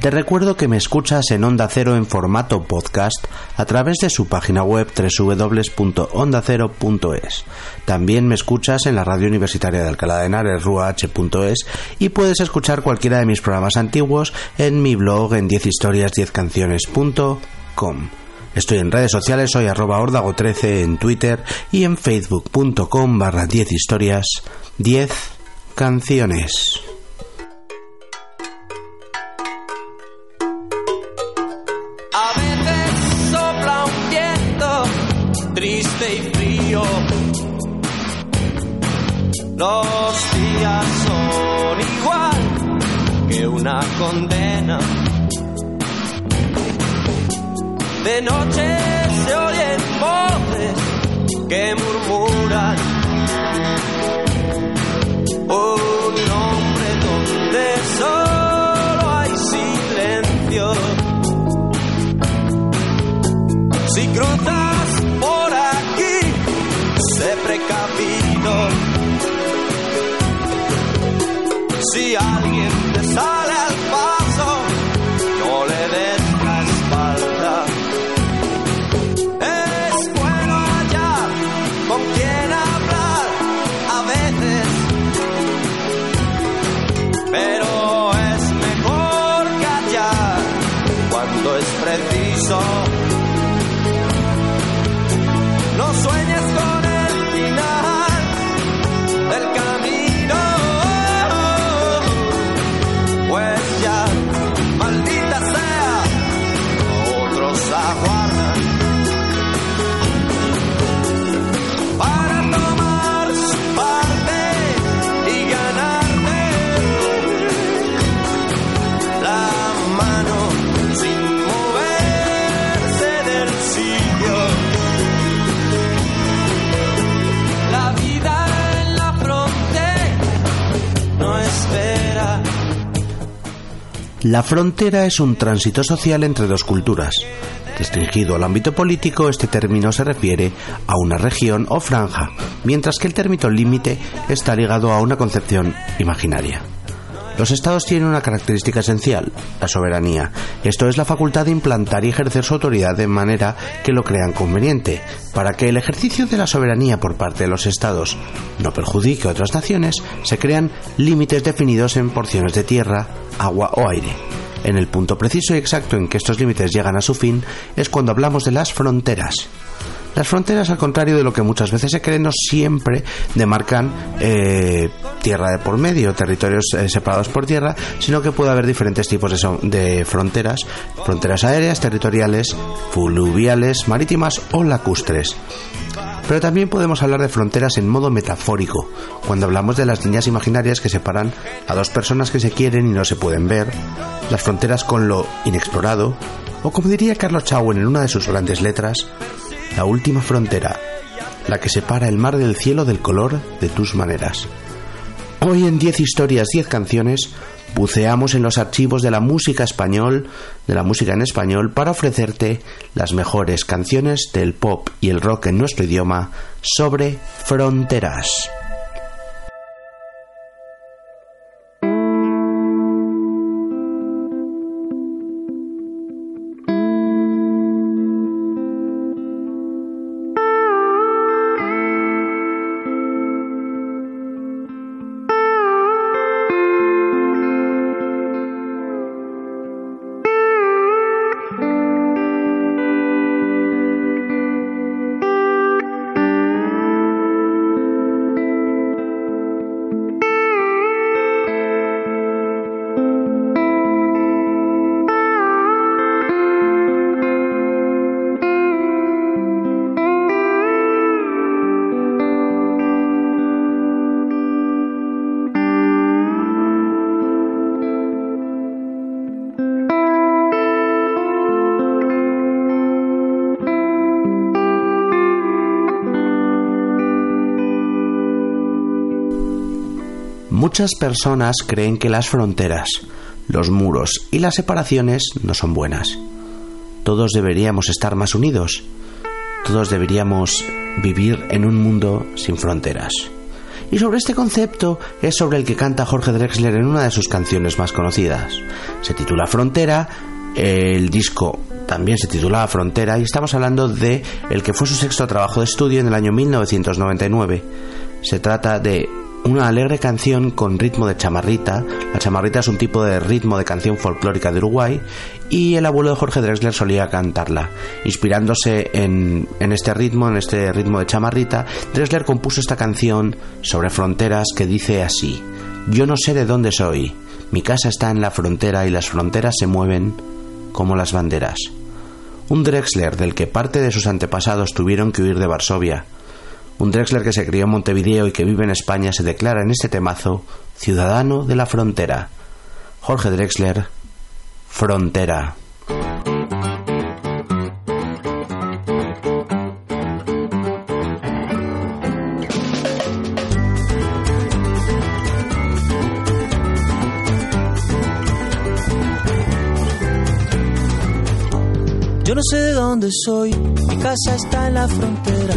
Te recuerdo que me escuchas en Onda Cero en formato podcast a través de su página web www.ondacero.es. También me escuchas en la radio universitaria de Alcalá de Henares, ruah.es, y puedes escuchar cualquiera de mis programas antiguos en mi blog en 10historias10canciones.com. Estoy en redes sociales, soy arroba ordago13 en Twitter y en facebook.com barra 10 historias 10 canciones. Los días son igual que una condena. De noche se oyen voces que murmuran un nombre donde solo hay silencio. Si cruzas Si alguien te sale al paso, no le des la espalda. Es bueno hallar con quien hablar a veces, pero es mejor callar cuando es preciso. La frontera es un tránsito social entre dos culturas. Restringido al ámbito político, este término se refiere a una región o franja, mientras que el término límite está ligado a una concepción imaginaria. Los estados tienen una característica esencial, la soberanía. Esto es la facultad de implantar y ejercer su autoridad de manera que lo crean conveniente. Para que el ejercicio de la soberanía por parte de los estados no perjudique a otras naciones, se crean límites definidos en porciones de tierra, agua o aire. En el punto preciso y exacto en que estos límites llegan a su fin es cuando hablamos de las fronteras. Las fronteras, al contrario de lo que muchas veces se cree, no siempre demarcan eh, tierra de por medio, territorios eh, separados por tierra, sino que puede haber diferentes tipos de, de fronteras, fronteras aéreas, territoriales, fluviales, marítimas o lacustres. Pero también podemos hablar de fronteras en modo metafórico, cuando hablamos de las líneas imaginarias que separan a dos personas que se quieren y no se pueden ver, las fronteras con lo inexplorado, o como diría Carlos Chauen en una de sus grandes letras, la última frontera, la que separa el mar del cielo del color de tus maneras. Hoy en 10 historias, 10 canciones, buceamos en los archivos de la música español, de la música en español, para ofrecerte las mejores canciones del pop y el rock en nuestro idioma sobre fronteras. Muchas personas creen que las fronteras, los muros y las separaciones no son buenas. Todos deberíamos estar más unidos. Todos deberíamos vivir en un mundo sin fronteras. Y sobre este concepto es sobre el que canta Jorge Drexler en una de sus canciones más conocidas. Se titula Frontera, el disco también se titula Frontera y estamos hablando de el que fue su sexto trabajo de estudio en el año 1999. Se trata de una alegre canción con ritmo de chamarrita. La chamarrita es un tipo de ritmo de canción folclórica de Uruguay y el abuelo de Jorge Drexler solía cantarla. Inspirándose en, en este ritmo, en este ritmo de chamarrita, Drexler compuso esta canción sobre fronteras que dice así: Yo no sé de dónde soy, mi casa está en la frontera y las fronteras se mueven como las banderas. Un Drexler del que parte de sus antepasados tuvieron que huir de Varsovia un Drexler que se crió en Montevideo y que vive en España se declara en este temazo ciudadano de la frontera. Jorge Drexler, Frontera. Yo no sé de dónde soy, mi casa está en la frontera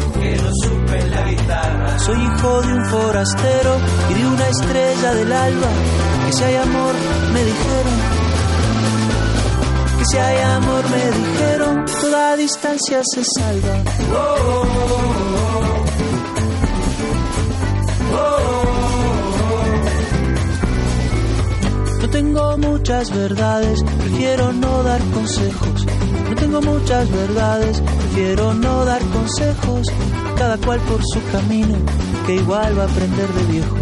Soy hijo de un forastero y de una estrella del alba. Que si hay amor, me dijeron. Que si hay amor, me dijeron. Toda distancia se salva. No tengo muchas verdades, prefiero no dar consejos. No tengo muchas verdades, prefiero no dar consejos. Cada cual por su camino, que igual va a aprender de viejo.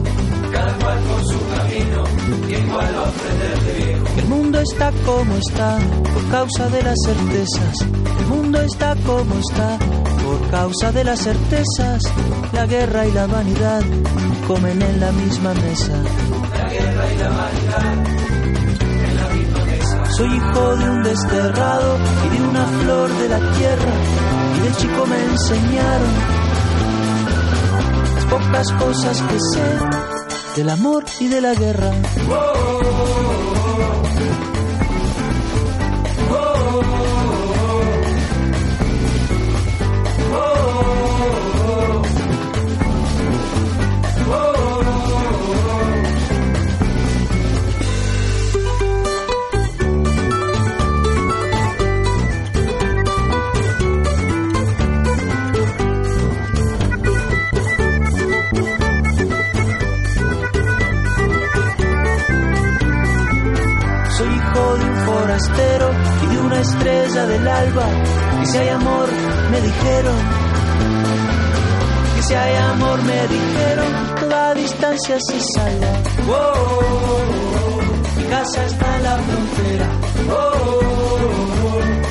Cada cual por su camino, que igual va a aprender de viejo. El mundo está como está por causa de las certezas. El mundo está como está por causa de las certezas. La guerra y la vanidad comen en la misma mesa. La guerra y la vanidad Soy hijo de un desterrado y de una flor de la tierra. Y del chico me enseñaron las pocas cosas que sé del amor y de la guerra. Estrella del alba. Y si hay amor, me dijeron. Y si hay amor, me dijeron, toda distancia se salva. Oh, oh, oh, mi casa está en la frontera.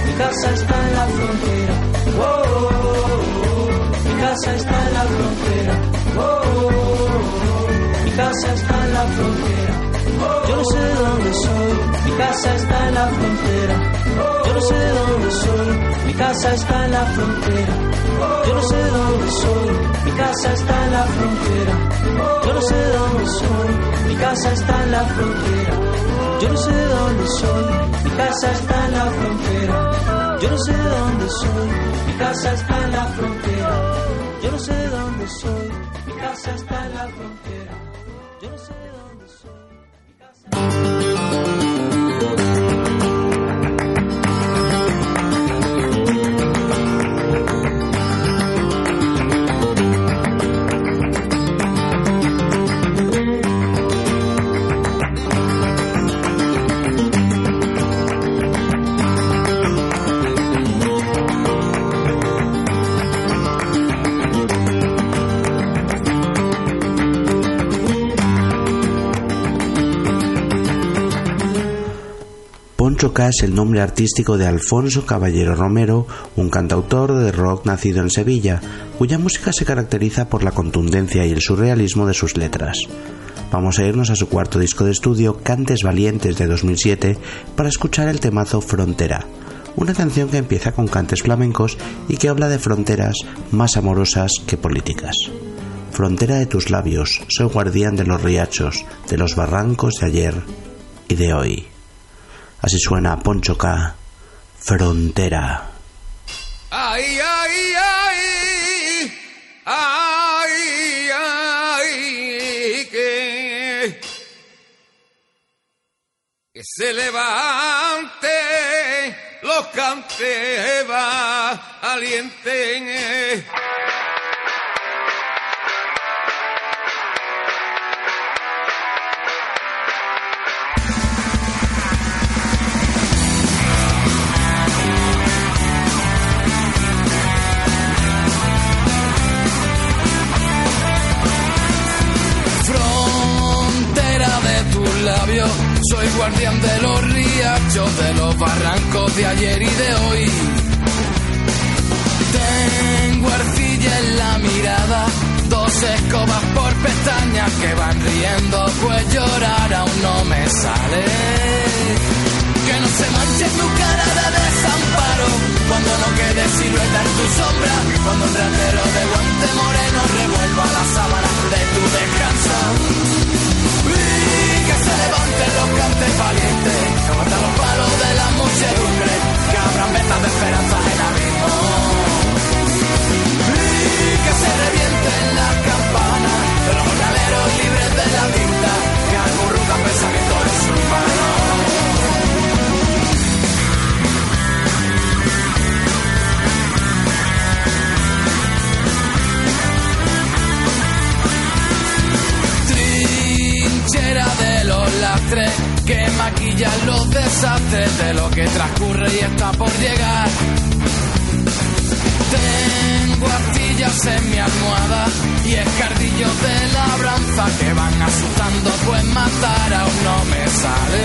mi casa está en la frontera. mi casa está en la frontera. mi casa está en la frontera. Yo no sé de dónde soy, mi casa está en la frontera. Yo no sé de dónde soy, mi casa está en la frontera. Yo no sé de dónde soy, mi casa está en la frontera. Yo no sé de dónde soy, mi casa está en la frontera. Yo no sé de dónde soy, mi casa está en la frontera. Yo no sé de dónde soy, mi casa está en la frontera. Yo no sé de dónde soy, mi casa está en la frontera. Es el nombre artístico de Alfonso Caballero Romero, un cantautor de rock nacido en Sevilla, cuya música se caracteriza por la contundencia y el surrealismo de sus letras. Vamos a irnos a su cuarto disco de estudio, Cantes Valientes de 2007, para escuchar el temazo Frontera, una canción que empieza con cantes flamencos y que habla de fronteras más amorosas que políticas. Frontera de tus labios, soy guardián de los riachos, de los barrancos de ayer y de hoy. Así suena Poncho K. Frontera. Ay, ay, ay, ay, ay, que, que se levante los Soy guardián de los riachos, de los barrancos de ayer y de hoy. Tengo arcilla en la mirada, dos escobas por pestañas que van riendo, pues llorar aún no me sale. Que no se manche tu cara de desamparo, cuando no quede silueta en tu sombra, cuando un ratero de guante moreno revuelva la sábana de tu descanso levanten los cantes valientes, que aguantan los palos de la muchedumbre, que abran vetas de esperanza en abismo. Que maquillan los desastres de lo que transcurre y está por llegar. Tengo astillas en mi almohada y escardillos de labranza que van asustando, pues matar aún no me sale.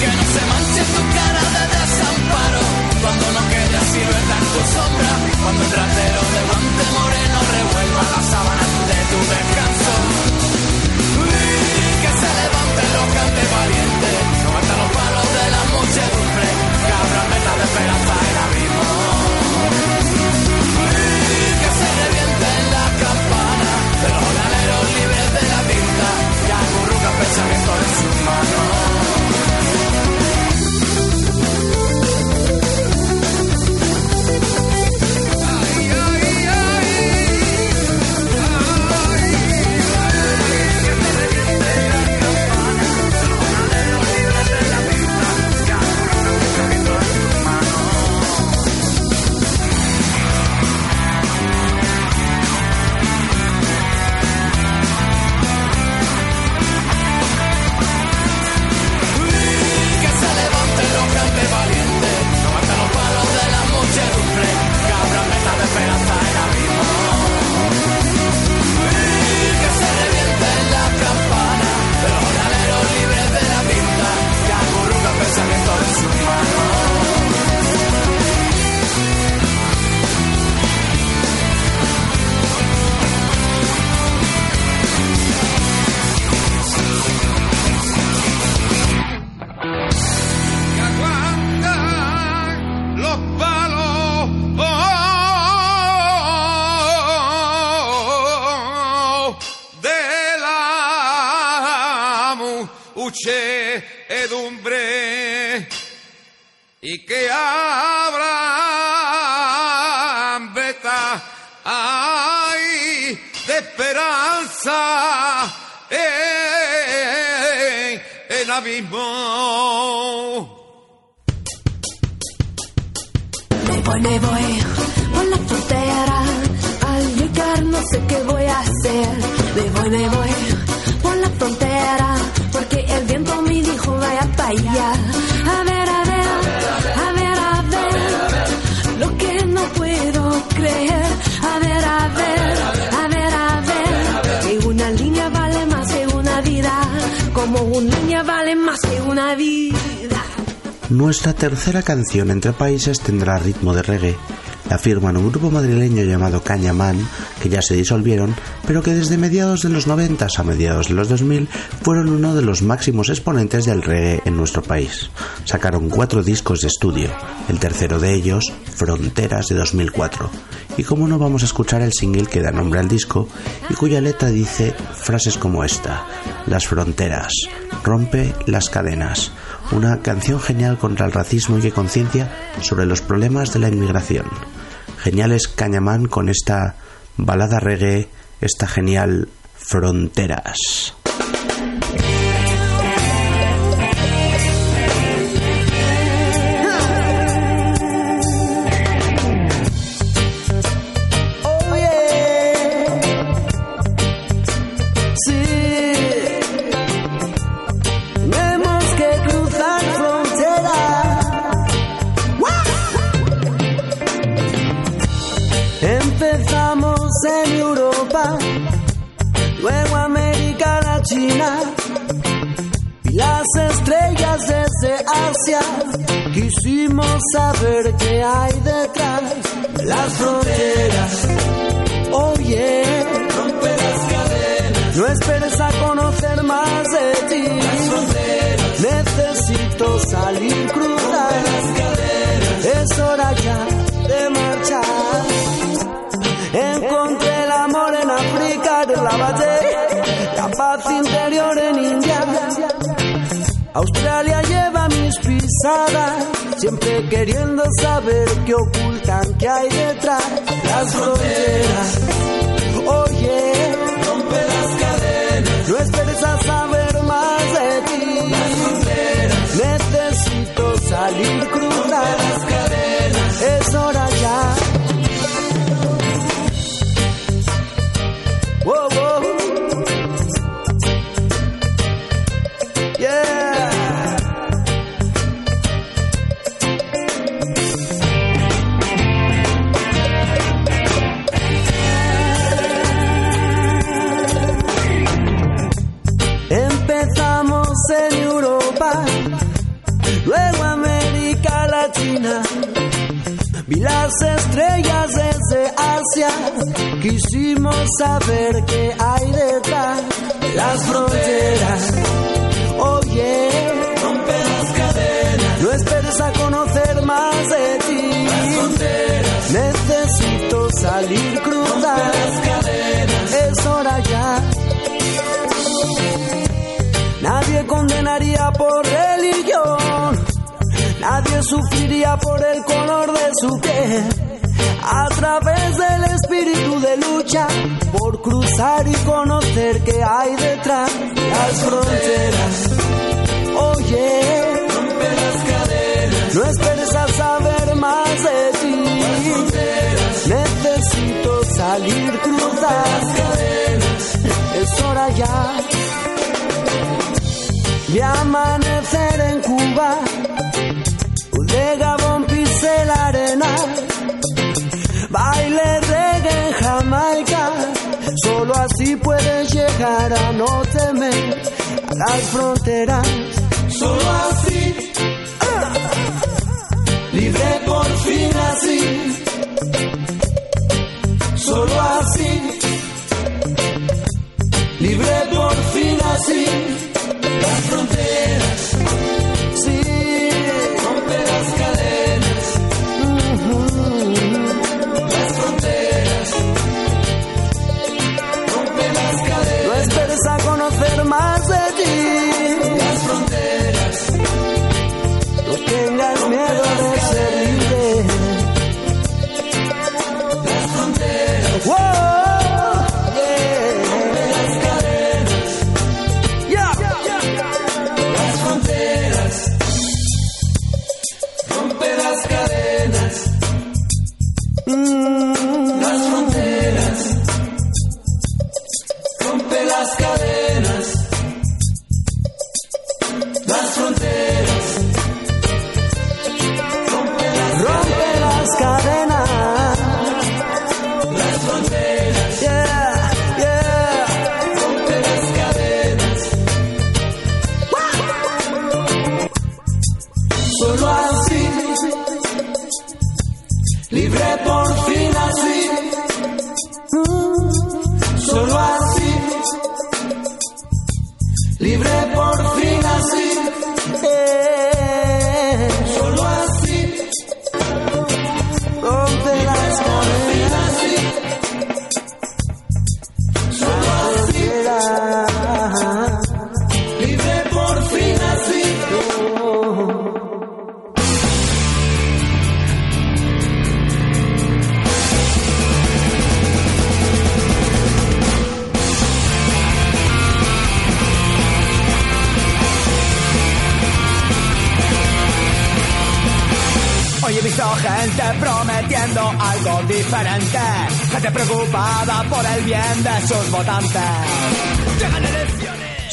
Que no se manche tu cara de desamparo cuando no quede silueta en tu sombra, cuando el trasero de guante moreno revuelva la sábana de tu descanso valientes, no los palos de la muchedumbre, que abran metas de esperanza abismo. Me voy, por la frontera. Al llegar no sé qué voy a hacer. Me voy, me voy por la frontera. Porque el viento me dijo vaya para allá. Nuestra tercera canción entre países tendrá ritmo de reggae. La firman un grupo madrileño llamado Cañamán, que ya se disolvieron, pero que desde mediados de los 90 a mediados de los 2000 fueron uno de los máximos exponentes del reggae en nuestro país. Sacaron cuatro discos de estudio, el tercero de ellos, Fronteras de 2004. Y como no vamos a escuchar el single que da nombre al disco y cuya letra dice frases como esta, Las fronteras, rompe las cadenas, una canción genial contra el racismo y que conciencia sobre los problemas de la inmigración. Genial es Cañamán con esta balada reggae, esta genial Fronteras. Australia lleva mis pisadas, siempre queriendo saber qué ocultan, qué hay detrás. Las fronteras, oye, rompe las cadenas. No esperes a saber más de ti. Las fronteras, necesito salir, cruzar en Europa, luego América Latina. Vi las estrellas desde Asia, quisimos saber qué hay detrás de las fronteras. Oye, rompe las cadenas. No esperes a conocer más de ti. Necesito salir, cruzar Condenaría por religión. Nadie sufriría por el color de su piel. A través del espíritu de lucha, por cruzar y conocer qué hay detrás las fronteras. Oye. No esperes a saber más de ti. Necesito salir, cruzar. Es hora ya de amanecer en Cuba de Gabón pise la arena, baile reggae en Jamaica, solo así puedes llegar a no temer a las fronteras, solo así, libre por fin así, solo así, libre por fin así, fronteras,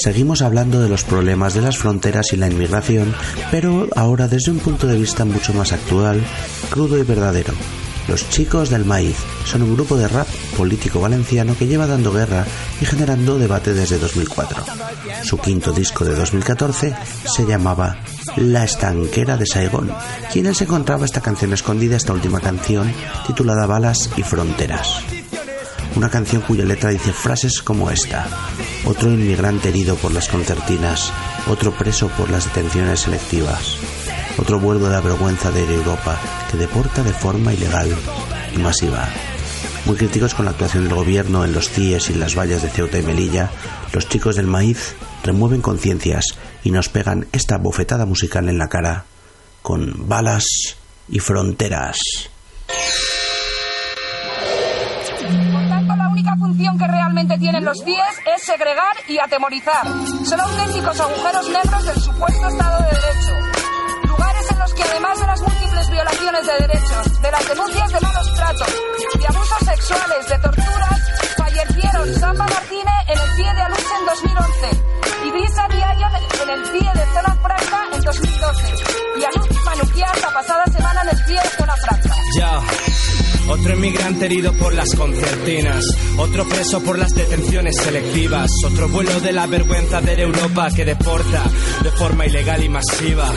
Seguimos hablando de los problemas de las fronteras y la inmigración, pero ahora desde un punto de vista mucho más actual, crudo y verdadero. Los Chicos del Maíz son un grupo de rap político valenciano que lleva dando guerra y generando debate desde 2004. Su quinto disco de 2014 se llamaba La Estanquera de Saigón, y en encontraba esta canción escondida, esta última canción titulada Balas y Fronteras. Una canción cuya letra dice frases como esta. Otro inmigrante herido por las concertinas, otro preso por las detenciones selectivas, otro vuelo de la vergüenza de Europa que deporta de forma ilegal y masiva. Muy críticos con la actuación del gobierno en los CIES y las vallas de Ceuta y Melilla, los chicos del maíz remueven conciencias y nos pegan esta bofetada musical en la cara con balas y fronteras. Función que realmente tienen los CIES es segregar y atemorizar. Son auténticos agujeros negros del supuesto Estado de Derecho. Lugares en los que además de las múltiples violaciones de derechos, de las denuncias de malos tratos, de abusos sexuales, de torturas, fallecieron Samba Martínez en el CIE de Aluche en 2011, Ibiza Diario en el CIE de Zona Franca en 2012 y Aluche Manuquias la pasada semana en el CIE de Zona Franca. Ya. Otro inmigrante herido por las concertinas, otro preso por las detenciones selectivas, otro vuelo de la vergüenza de Europa que deporta de forma ilegal y masiva.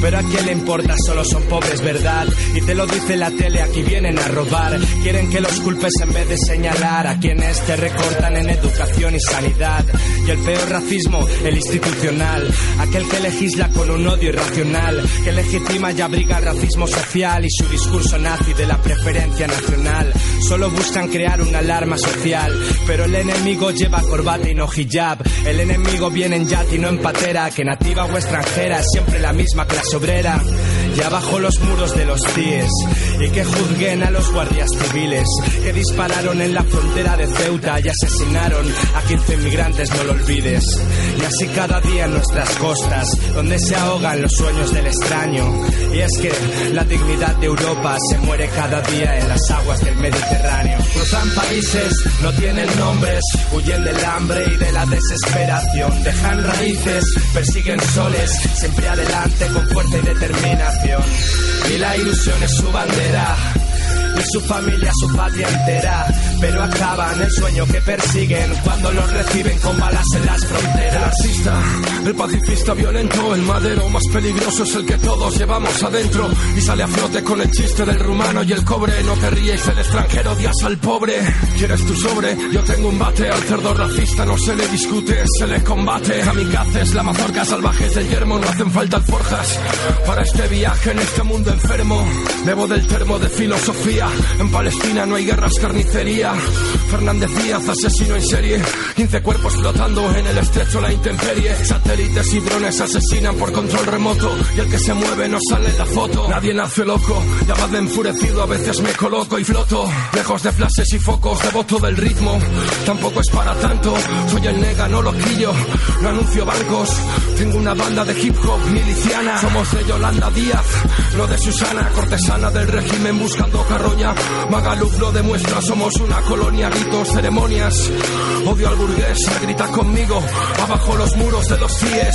Pero a quién le importa, solo son pobres, ¿verdad? Y te lo dice la tele, aquí vienen a robar. Quieren que los culpes en vez de señalar a quienes te recortan en educación y sanidad. Y el peor racismo, el institucional, aquel que legisla con un odio irracional, que legitima y abriga el racismo social y su discurso nazi de la preferencia Solo buscan crear una alarma social, pero el enemigo lleva corbata y no hijab. El enemigo viene en yate y no en patera, que nativa o extranjera siempre la misma clase obrera. Y abajo los muros de los CIES, y que juzguen a los guardias civiles, que dispararon en la frontera de Ceuta y asesinaron a 15 inmigrantes, no lo olvides. Y así cada día en nuestras costas, donde se ahogan los sueños del extraño. Y es que la dignidad de Europa se muere cada día en las aguas del Mediterráneo. Cruzan países, no tienen nombres, huyen del hambre y de la desesperación. Dejan raíces, persiguen soles, siempre adelante con fuerza y determinación. Y la ilusión es su bandera. Su familia, su patria entera, pero acaban el sueño que persiguen cuando los reciben con balas en las fronteras. El artista, el pacifista violento, el madero más peligroso es el que todos llevamos adentro y sale a flote con el chiste del rumano y el cobre. No te ríes del extranjero, odias al pobre. ¿Quieres tu sobre? Yo tengo un bate al cerdo racista, no se le discute, se le combate. Kamikazes, la mazorca salvajes del yermo, no hacen falta alforjas para este viaje en este mundo enfermo. Bebo del termo de filosofía. En Palestina no hay guerras, carnicería. Fernández Díaz, asesino en serie. 15 cuerpos flotando en el estrecho, la intemperie. Satélites y drones asesinan por control remoto. Y el que se mueve no sale la foto. Nadie nace loco. Ya va de enfurecido, a veces me coloco y floto. Lejos de flashes y focos, devoto del ritmo. Tampoco es para tanto. Soy el nega, no loquillo. No anuncio bancos. Tengo una banda de hip hop miliciana. Somos de Yolanda Díaz, no de Susana, cortesana del régimen buscando carroña. Magaluf lo demuestra, somos una colonia, ritos, ceremonias. Odio al burgués, grita conmigo, abajo los muros de los CIES.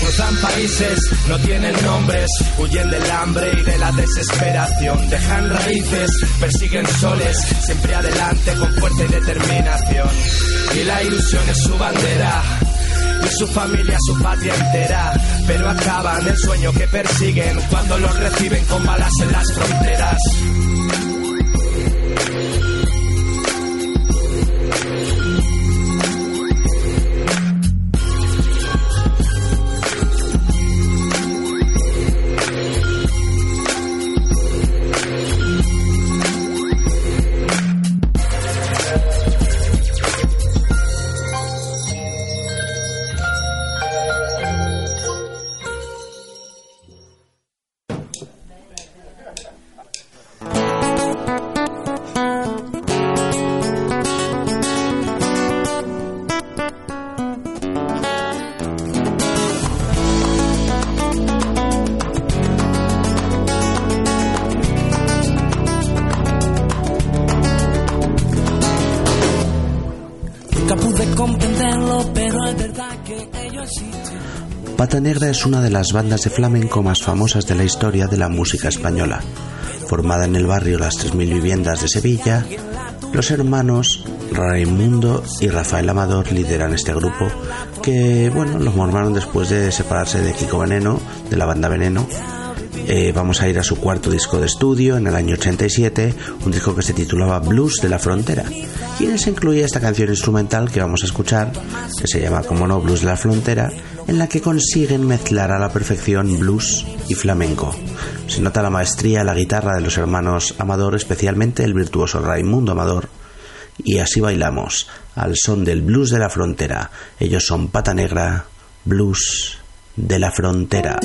Cruzan países, no tienen nombres, huyen del hambre y de la desesperación. Dejan raíces, persiguen soles, siempre adelante con fuerza y determinación. Y la ilusión es su bandera y su familia, su patria entera. Pero acaban el sueño que persiguen cuando los reciben con balas en las fronteras. Negra es una de las bandas de flamenco más famosas de la historia de la música española. Formada en el barrio Las 3.000 Viviendas de Sevilla, los hermanos Raimundo y Rafael Amador lideran este grupo que, bueno, los formaron después de separarse de Kiko Veneno, de la banda Veneno. Eh, vamos a ir a su cuarto disco de estudio en el año 87, un disco que se titulaba Blues de la Frontera, se incluía esta canción instrumental que vamos a escuchar, que se llama, como no, Blues de la Frontera, en la que consiguen mezclar a la perfección blues y flamenco. Se nota la maestría la guitarra de los hermanos Amador, especialmente el virtuoso Raimundo Amador, y así bailamos, al son del blues de la frontera. Ellos son Pata Negra, blues de la frontera.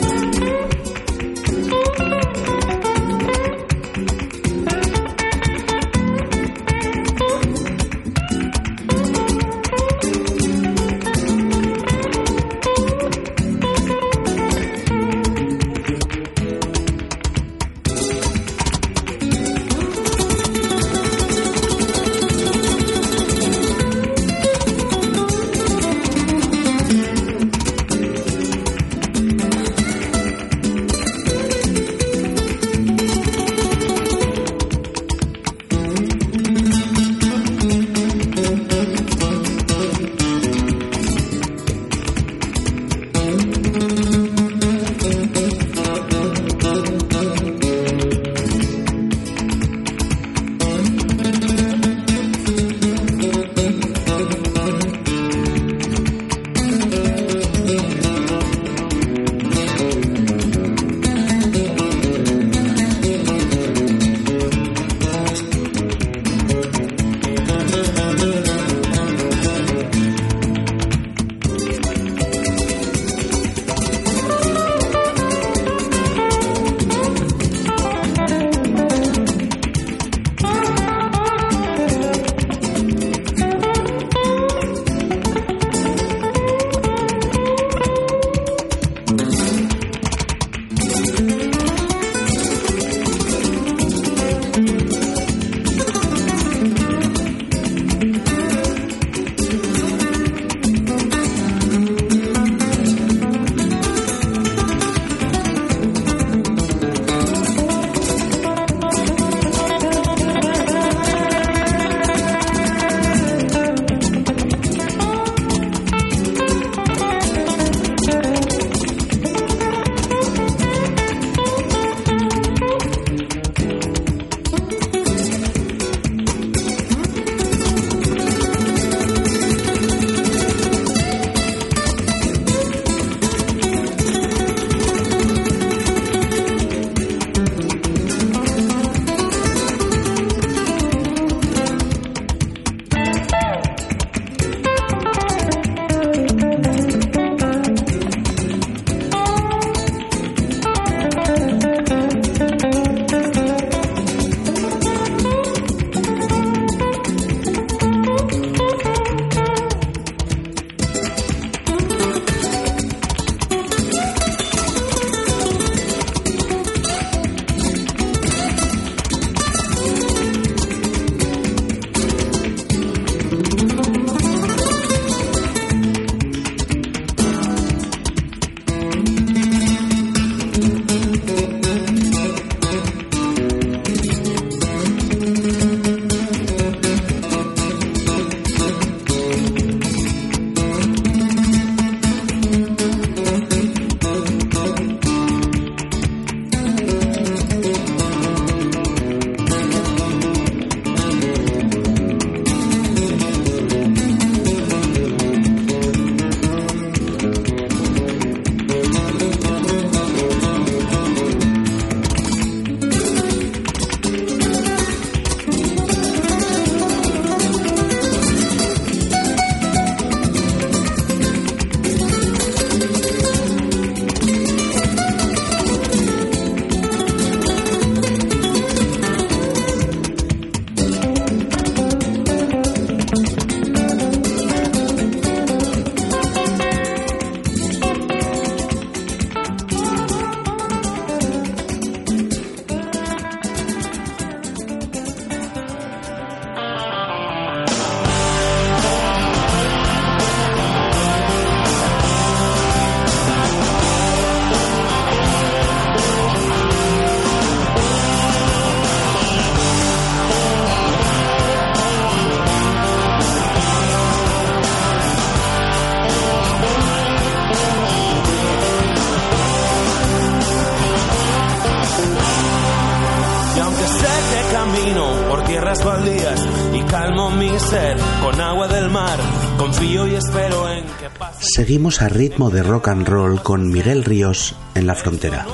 Con agua del mar. Confío y espero en que pase. Seguimos a ritmo de rock and roll con Miguel Ríos en la frontera.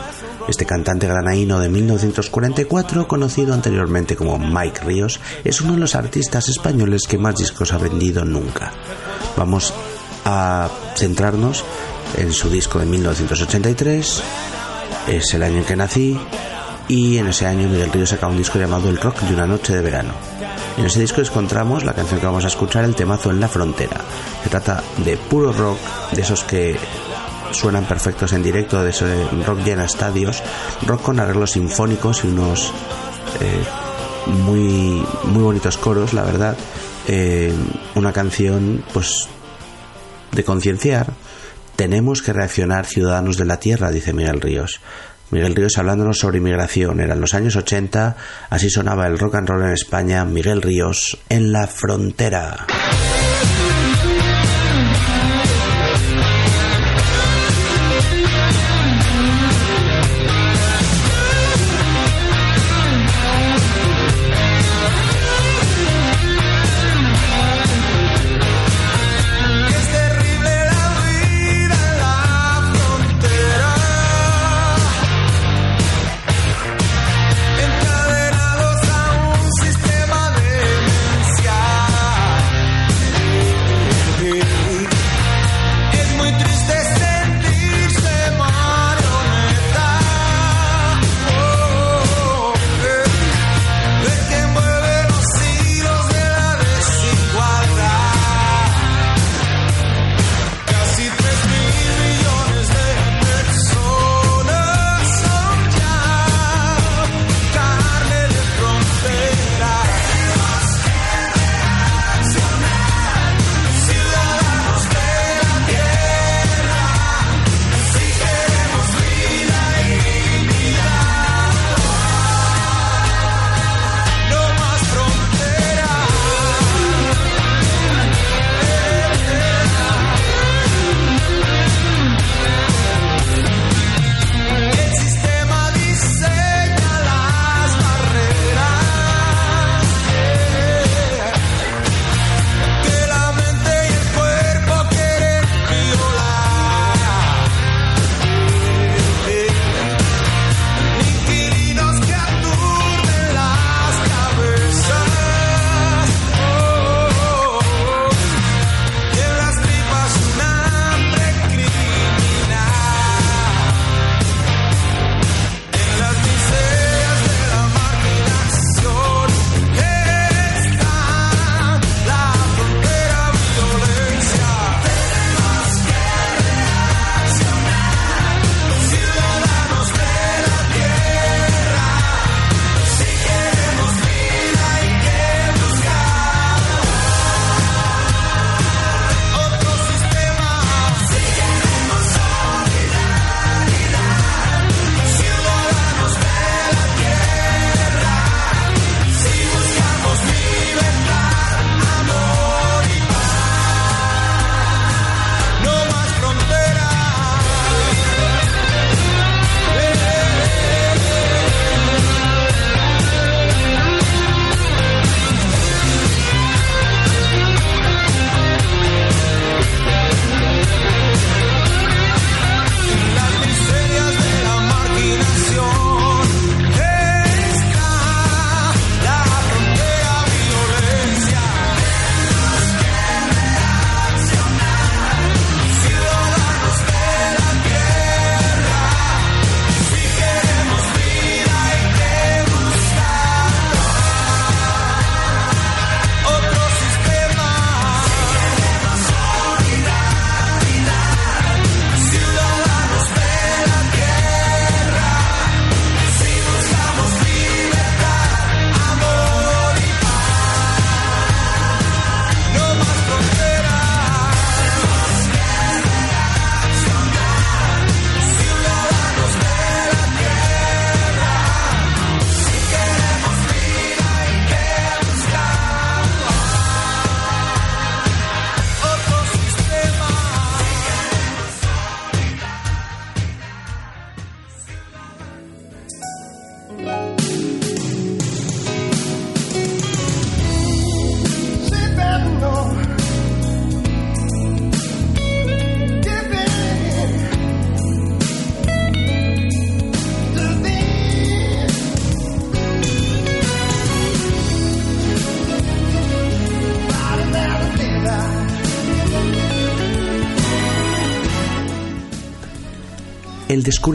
Este cantante granaíno de 1944, conocido anteriormente como Mike Ríos, es uno de los artistas españoles que más discos ha vendido nunca. Vamos a centrarnos en su disco de 1983, es el año en que nací, y en ese año Miguel Ríos saca un disco llamado El Rock de una noche de verano. En ese disco encontramos la canción que vamos a escuchar, el temazo En la frontera. Se trata de puro rock, de esos que suenan perfectos en directo, de ese rock llena estadios, rock con arreglos sinfónicos y unos eh, muy, muy bonitos coros, la verdad. Eh, una canción, pues, de concienciar. Tenemos que reaccionar ciudadanos de la tierra, dice Miguel Ríos. Miguel Ríos hablándonos sobre inmigración. Eran los años 80, así sonaba el rock and roll en España. Miguel Ríos en la frontera.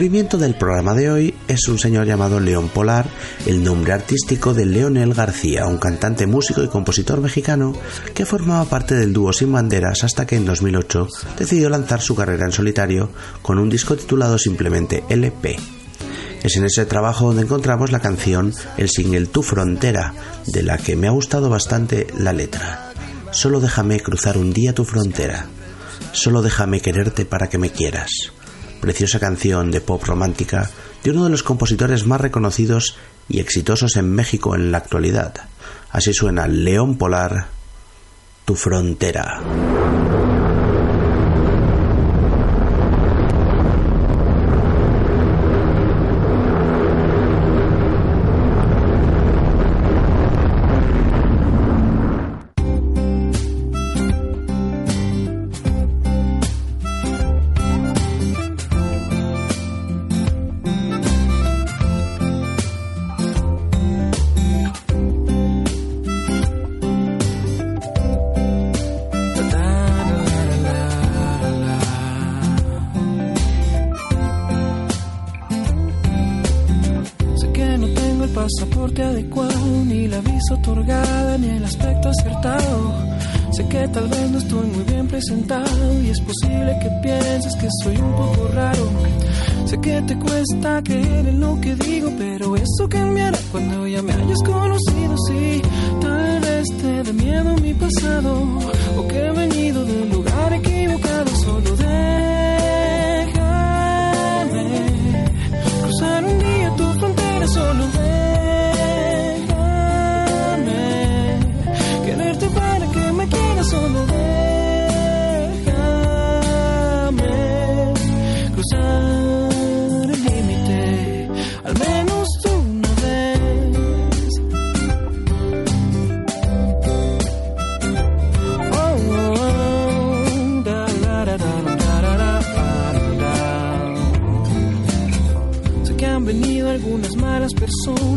Descubrimiento del programa de hoy es un señor llamado León Polar, el nombre artístico de Leonel García, un cantante, músico y compositor mexicano que formaba parte del dúo Sin Banderas hasta que en 2008 decidió lanzar su carrera en solitario con un disco titulado simplemente LP. Es en ese trabajo donde encontramos la canción, el single Tu Frontera, de la que me ha gustado bastante la letra. Solo déjame cruzar un día tu frontera. Solo déjame quererte para que me quieras preciosa canción de pop romántica de uno de los compositores más reconocidos y exitosos en México en la actualidad. Así suena León Polar, Tu Frontera.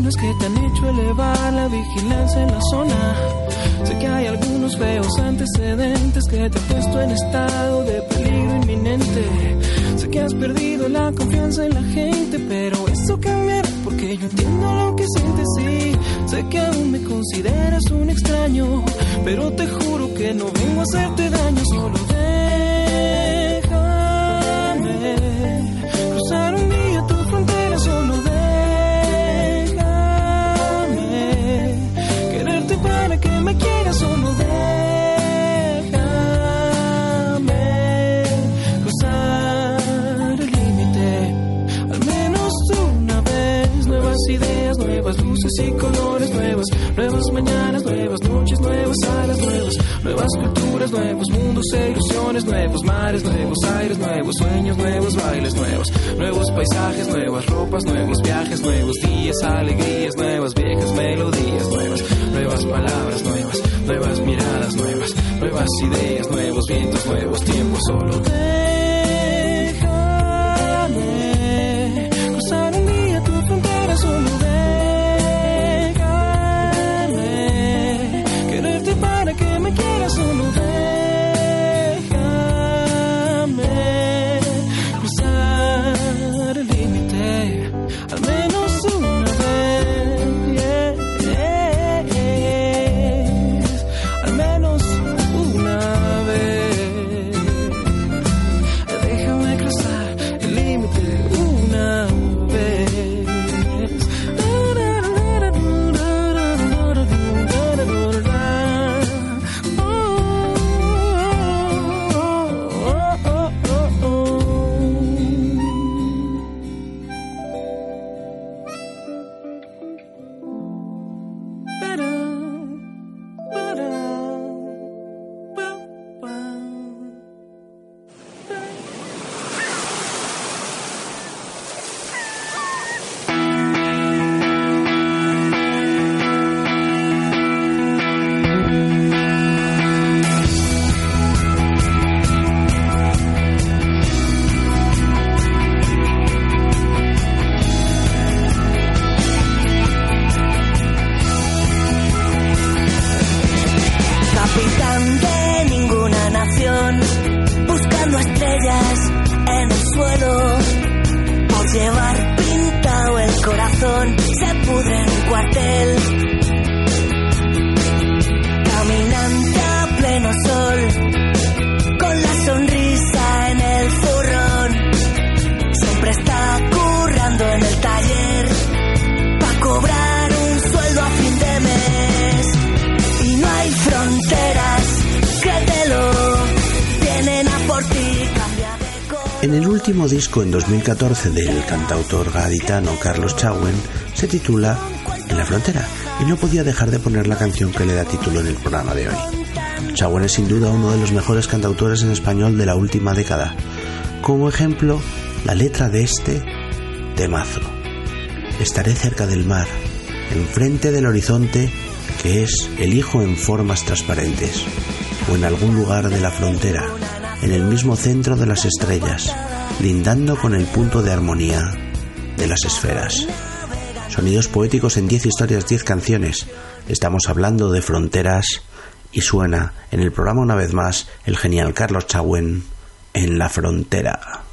Personas que te han hecho elevar la vigilancia en la zona. Sé que hay algunos feos antecedentes que te han puesto en estado de peligro inminente. Sé que has perdido la confianza en la gente, pero eso cambiará porque yo entiendo lo que sientes. Sí, sé que aún me consideras un extraño, pero te juro que no vengo a hacerte daño. Solo luces y colores nuevas, nuevas mañanas, nuevas noches, nuevas alas nuevas, nuevas culturas, nuevos mundos e ilusiones, nuevos mares, nuevos aires, nuevos sueños, nuevos bailes nuevos, nuevos paisajes, nuevas ropas, nuevos viajes, nuevos días, alegrías, nuevas viejas melodías nuevas, nuevas palabras nuevas, nuevas miradas nuevas, nuevas ideas, nuevos vientos, nuevos tiempos, solo 2014 del cantautor gaditano Carlos Chauen se titula En la frontera y no podía dejar de poner la canción que le da título en el programa de hoy. Chauen es sin duda uno de los mejores cantautores en español de la última década. Como ejemplo, la letra de este temazo. Estaré cerca del mar, enfrente del horizonte que es el hijo en formas transparentes, o en algún lugar de la frontera, en el mismo centro de las estrellas, lindando con el punto de armonía de las esferas. Sonidos poéticos en 10 historias, 10 canciones. Estamos hablando de fronteras y suena en el programa una vez más el genial Carlos Chauen en la frontera.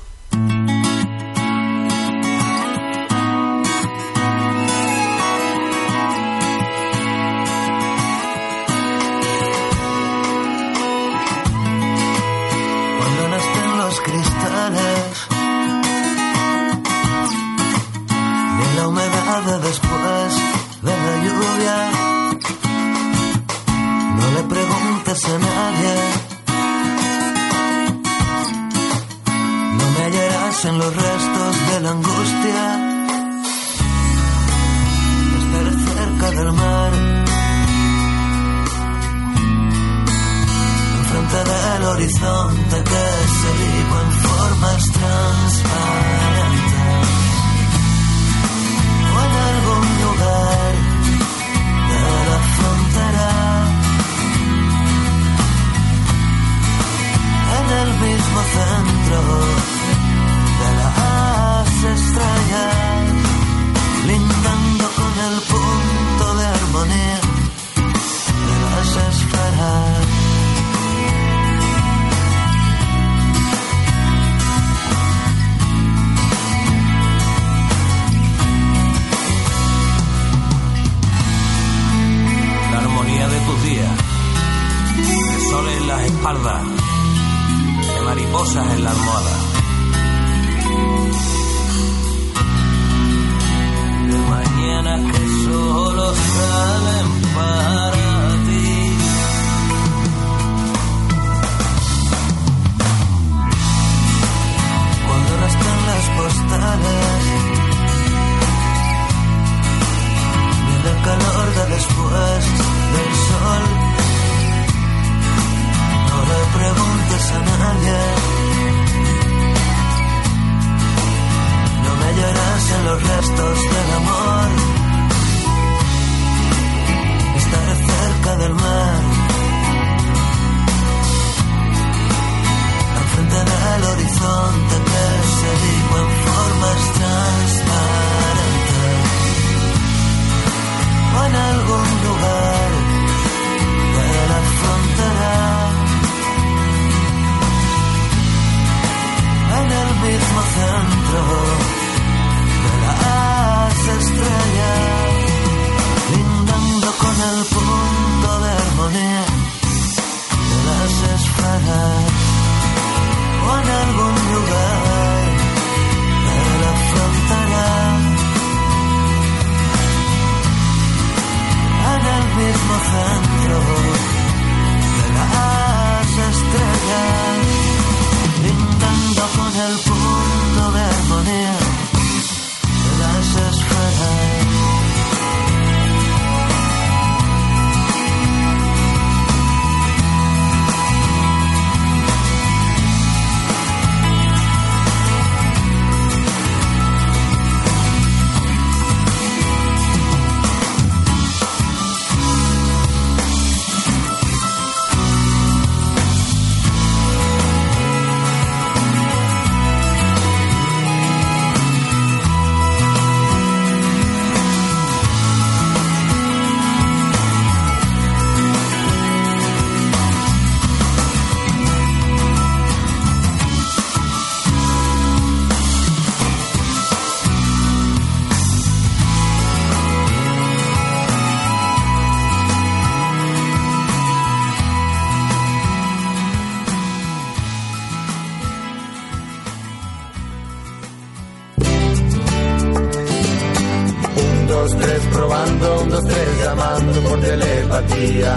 Telepatía.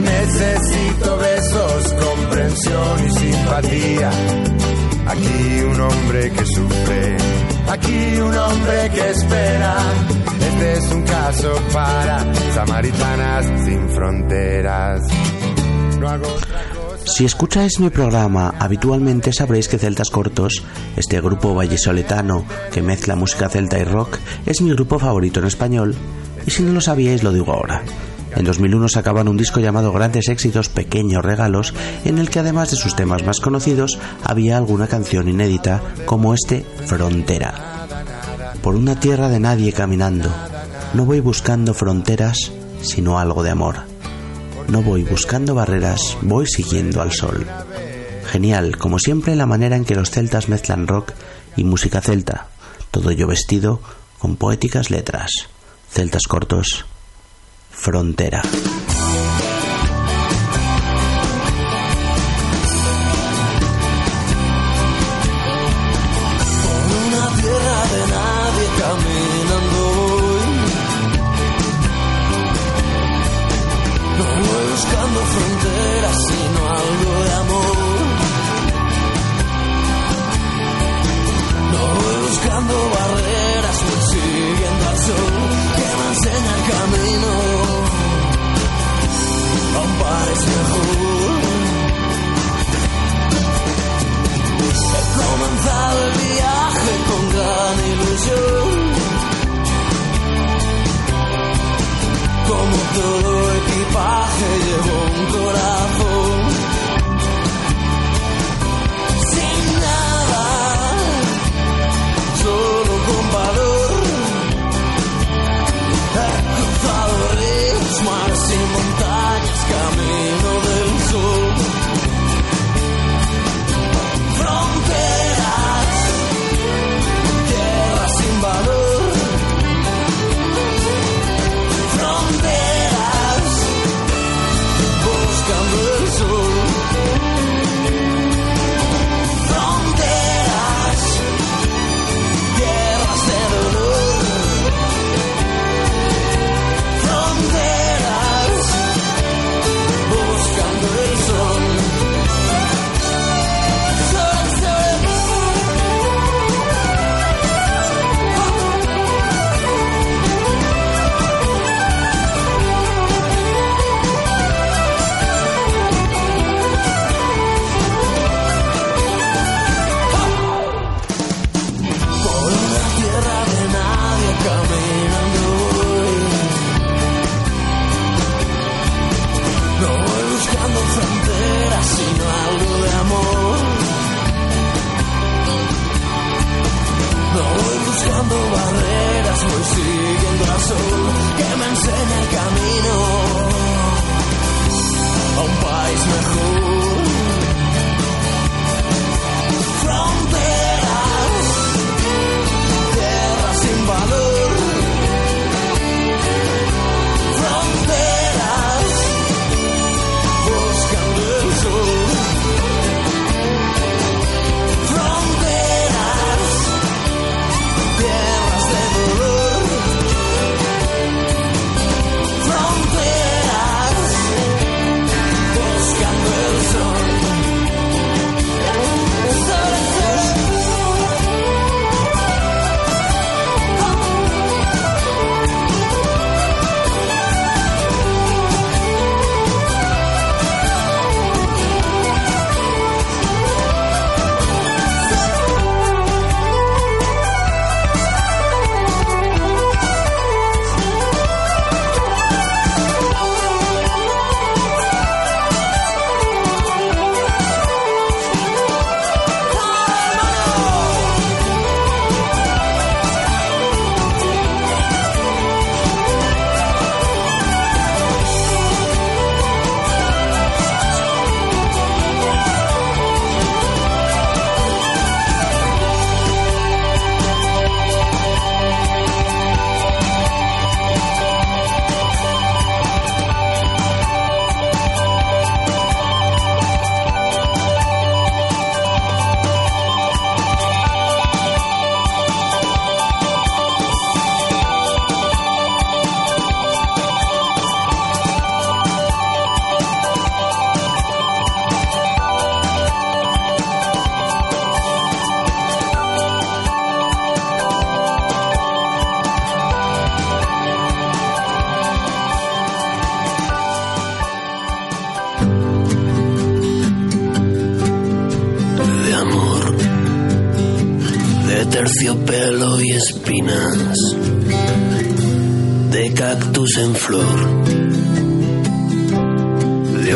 Necesito besos, comprensión y simpatía. Aquí un hombre que sufre, aquí un hombre que espera. Este es un caso para samaritanas sin fronteras. No hago. Si escucháis mi programa habitualmente sabréis que Celtas Cortos, este grupo vallesoletano que mezcla música celta y rock, es mi grupo favorito en español, y si no lo sabíais lo digo ahora. En 2001 sacaban un disco llamado Grandes Éxitos, Pequeños Regalos, en el que además de sus temas más conocidos había alguna canción inédita como este Frontera. Por una tierra de nadie caminando, no voy buscando fronteras, sino algo de amor. No voy buscando barreras, voy siguiendo al sol. Genial, como siempre, la manera en que los celtas mezclan rock y música celta, todo ello vestido con poéticas letras. Celtas cortos, frontera.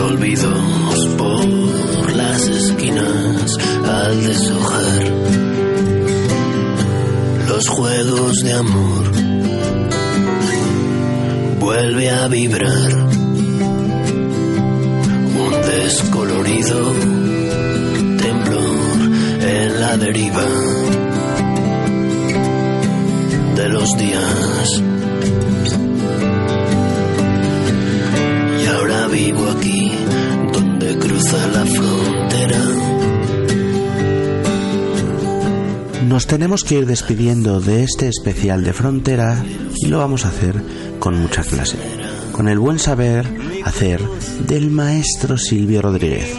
Olvidos por las esquinas al deshojar los juegos de amor. Vuelve a vibrar un descolorido temblor en la deriva de los días. Nos tenemos que ir despidiendo de este especial de frontera y lo vamos a hacer con mucha clase, con el buen saber hacer del maestro Silvio Rodríguez,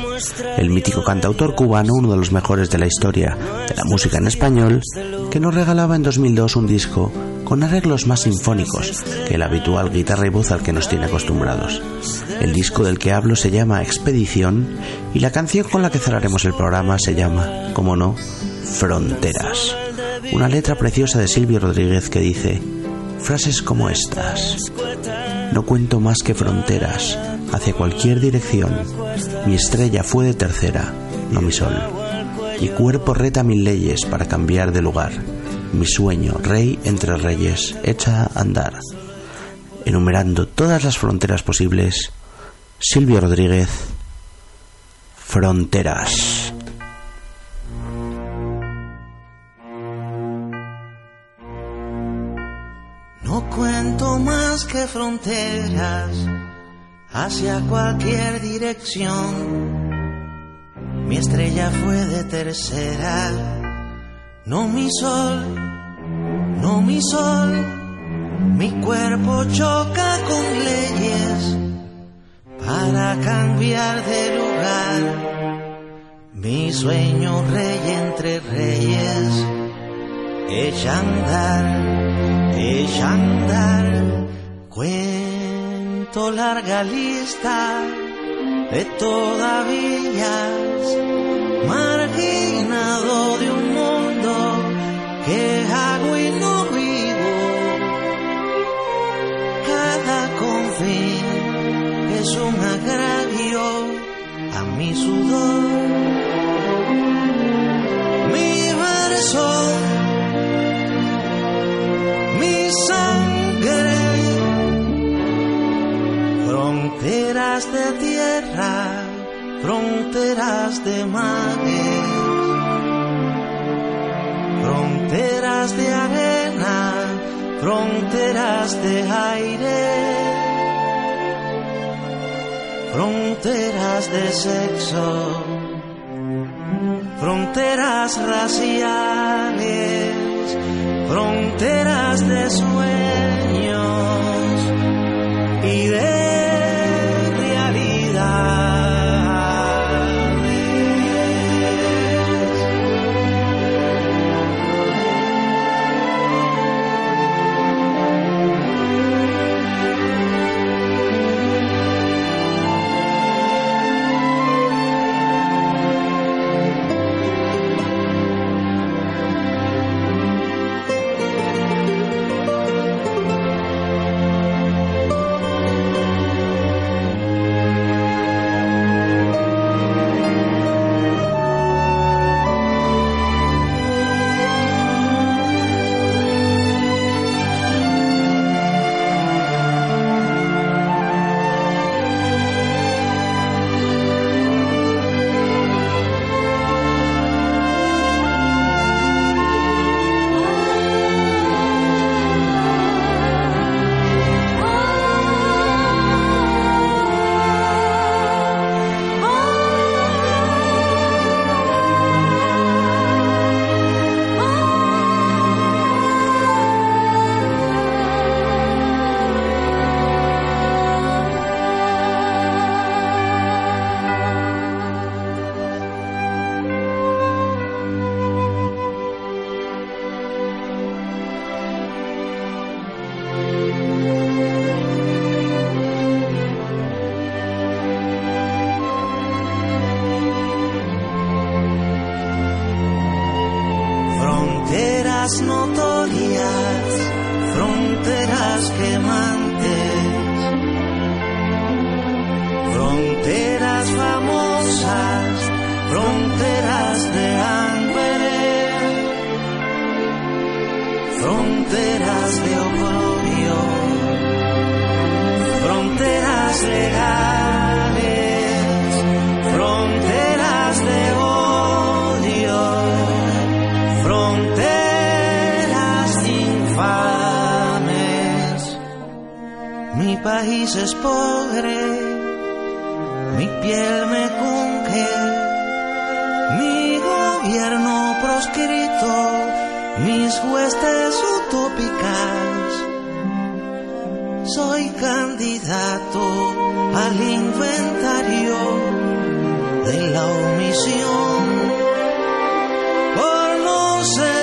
el mítico cantautor cubano, uno de los mejores de la historia de la música en español, que nos regalaba en 2002 un disco con arreglos más sinfónicos que el habitual guitarra y voz al que nos tiene acostumbrados. El disco del que hablo se llama Expedición y la canción con la que cerraremos el programa se llama, como no, Fronteras. Una letra preciosa de Silvio Rodríguez que dice frases como estas. No cuento más que fronteras, hacia cualquier dirección. Mi estrella fue de tercera, no mi sol. Mi cuerpo reta mil leyes para cambiar de lugar. Mi sueño, rey entre reyes, echa a andar. Enumerando todas las fronteras posibles, Silvio Rodríguez, Fronteras. Que fronteras hacia cualquier dirección. Mi estrella fue de tercera, no mi sol, no mi sol. Mi cuerpo choca con leyes para cambiar de lugar. Mi sueño rey entre reyes, echa andar. Cuento larga lista de todavía marginado de un mundo que hago y no vivo. Cada confín es un agravio a mi sudor. Mi verso, fronteras de tierra, fronteras de mares, fronteras de arena, fronteras de aire, fronteras de sexo, fronteras raciales, fronteras de sueños y de por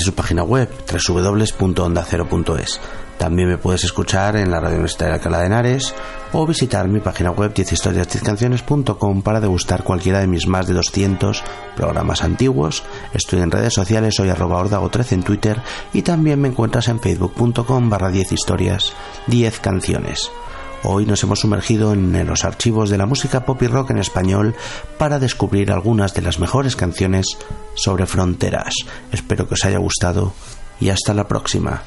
de su página web www.ondacero.es. También me puedes escuchar en la radio universitaria de Alcalá de Henares o visitar mi página web 10historias10canciones.com para degustar cualquiera de mis más de 200 programas antiguos. Estoy en redes sociales, soy arroba ordago13 en Twitter y también me encuentras en facebook.com barra 10 historias 10 canciones. Hoy nos hemos sumergido en los archivos de la música pop y rock en español para descubrir algunas de las mejores canciones sobre fronteras. Espero que os haya gustado y hasta la próxima.